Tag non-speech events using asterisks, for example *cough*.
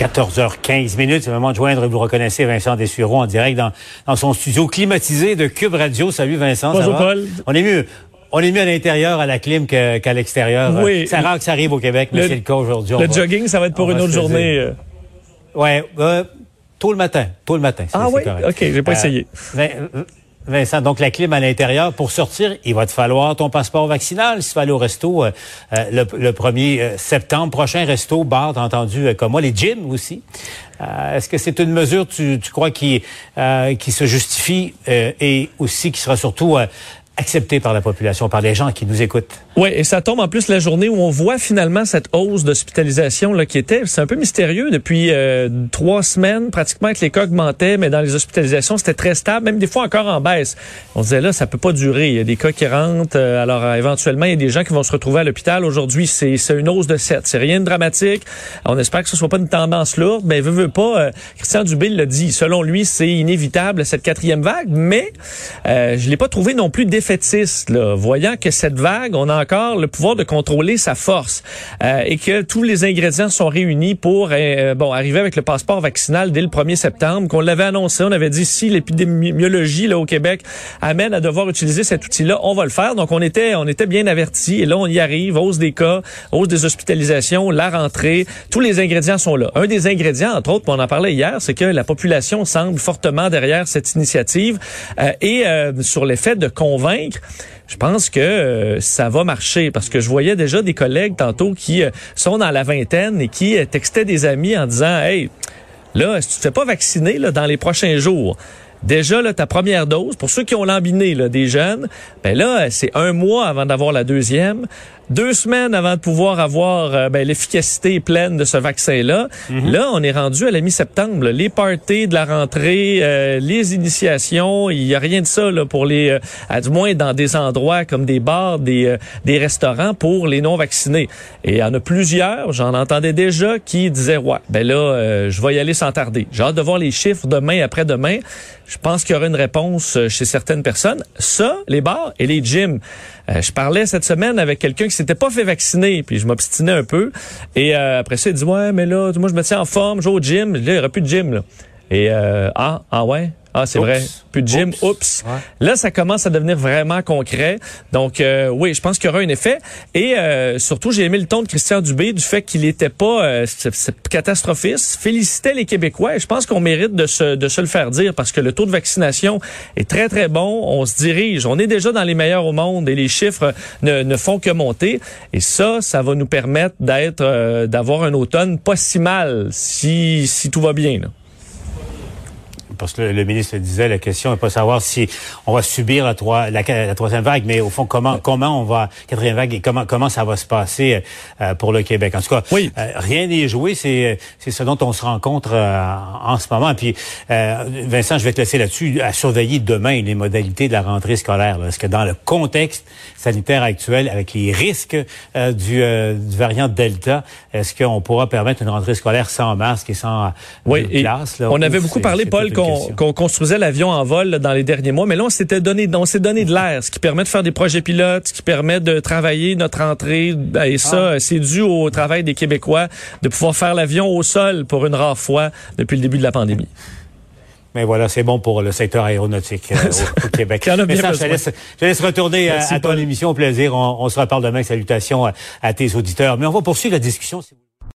14h15 minutes, c'est le moment de joindre, vous reconnaissez Vincent Dessureau en direct dans, dans son studio climatisé de Cube Radio. Salut Vincent. Bonjour Paul. On est mieux. On est mieux à l'intérieur à la clim qu'à l'extérieur. Oui. C'est rare que ça arrive au Québec, mais c'est le cas aujourd'hui. Le jogging, ça va être pour une autre journée. Euh. Ouais, euh, tôt le matin, tôt le matin. Ah oui, ok, j'ai pas euh, essayé. Vincent, donc la clim à l'intérieur, pour sortir, il va te falloir ton passeport vaccinal. Si tu vas aller au resto euh, euh, le, 1er euh, septembre prochain, resto, bar, t'as entendu comme moi, les gyms aussi. Est-ce que c'est une mesure, tu, tu crois, qui, qui se justifie et aussi qui sera surtout accepté par la population, par les gens qui nous écoutent. Oui, et ça tombe en plus la journée où on voit finalement cette hausse d'hospitalisation là qui était, c'est un peu mystérieux depuis euh, trois semaines pratiquement que les cas augmentaient, mais dans les hospitalisations c'était très stable, même des fois encore en baisse. On disait là ça peut pas durer, il y a des cas qui rentrent, euh, alors euh, éventuellement il y a des gens qui vont se retrouver à l'hôpital. Aujourd'hui c'est une hausse de 7, c'est rien de dramatique. On espère que ce soit pas une tendance lourde, mais veut veut pas. Christian Dubé l'a dit, selon lui c'est inévitable cette quatrième vague, mais je l'ai pas trouvé non plus voyant que cette vague, on a encore le pouvoir de contrôler sa force euh, et que tous les ingrédients sont réunis pour euh, bon arriver avec le passeport vaccinal dès le 1er septembre, qu'on l'avait annoncé, on avait dit si l'épidémiologie là au Québec amène à devoir utiliser cet outil-là, on va le faire. Donc on était on était bien avertis et là on y arrive, hausse des cas, hausse des hospitalisations, la rentrée, tous les ingrédients sont là. Un des ingrédients entre autres, on en parlait hier, c'est que la population semble fortement derrière cette initiative euh, et sur l'effet de convaincre je pense que euh, ça va marcher. Parce que je voyais déjà des collègues tantôt qui euh, sont dans la vingtaine et qui euh, textaient des amis en disant Hey, là, si tu te fais pas vacciner là, dans les prochains jours, déjà là, ta première dose, pour ceux qui ont lambiné là, des jeunes, ben là, c'est un mois avant d'avoir la deuxième deux semaines avant de pouvoir avoir euh, ben, l'efficacité pleine de ce vaccin-là. Mhm. Là, on est rendu à la mi-septembre. Les parties de la rentrée, euh, les initiations, il y a rien de ça là, pour les, euh, à du moins dans des endroits comme des bars, des, des restaurants pour les non-vaccinés. Et il y en a plusieurs, j'en entendais déjà, qui disaient, ouais, ben là, je vais y aller sans tarder. J'ai hâte de voir les chiffres demain, après-demain. Je pense qu'il y aura une réponse chez certaines personnes. Ça, les bars et les gyms. je parlais cette semaine avec quelqu'un qui s'était pas fait vacciner, puis je m'obstinais un peu. Et euh, après ça, il dit ouais, mais là, moi je me tiens en forme, je vais au gym. Là, il n'y aurait plus de gym. Là. Et euh, ah, ah ouais? Ah, c'est vrai. Plus de gym. Oups. Là, ça commence à devenir vraiment concret. Donc, euh, oui, je pense qu'il y aura un effet. Et euh, surtout, j'ai aimé le ton de Christian Dubé du fait qu'il n'était pas euh, catastrophiste. Félicitait les Québécois. Et je pense qu'on mérite de se, de se le faire dire parce que le taux de vaccination est très, très bon. On se dirige. On est déjà dans les meilleurs au monde et les chiffres ne, ne font que monter. Et ça, ça va nous permettre d'être, euh, d'avoir un automne pas si mal si, si tout va bien. Là parce que le, ministre disait, la question n'est pas savoir si on va subir la, la, troisième vague, mais au fond, comment, comment on va, quatrième vague, et comment, comment ça va se passer euh, pour le Québec? En tout cas, oui. Euh, rien n'est joué, c'est, c'est ce dont on se rencontre euh, en ce moment. Puis, Vincent, je vais te laisser là-dessus, à surveiller demain les modalités de la rentrée scolaire. Là. Est-ce que dans le contexte sanitaire actuel, avec les risques du, du, variant Delta, est-ce qu'on pourra permettre une rentrée scolaire sans masque et sans oui, classe? Là, on avait beaucoup parlé, Paul, qu'on qu'on construisait l'avion en vol dans les derniers mois, mais là on s'était donné, on s'est donné de l'air, ce qui permet de faire des projets pilotes, ce qui permet de travailler notre entrée. Et ça, ah. c'est dû au travail des Québécois de pouvoir faire l'avion au sol pour une rare fois depuis le début de la pandémie. Mais voilà, c'est bon pour le secteur aéronautique euh, *laughs* au, Québec. Mais ça, je, laisse, je laisse retourner à, ton émission. Au plaisir. On, se reparle demain. Salutations à, à tes auditeurs. Mais on va poursuivre la discussion. Si vous...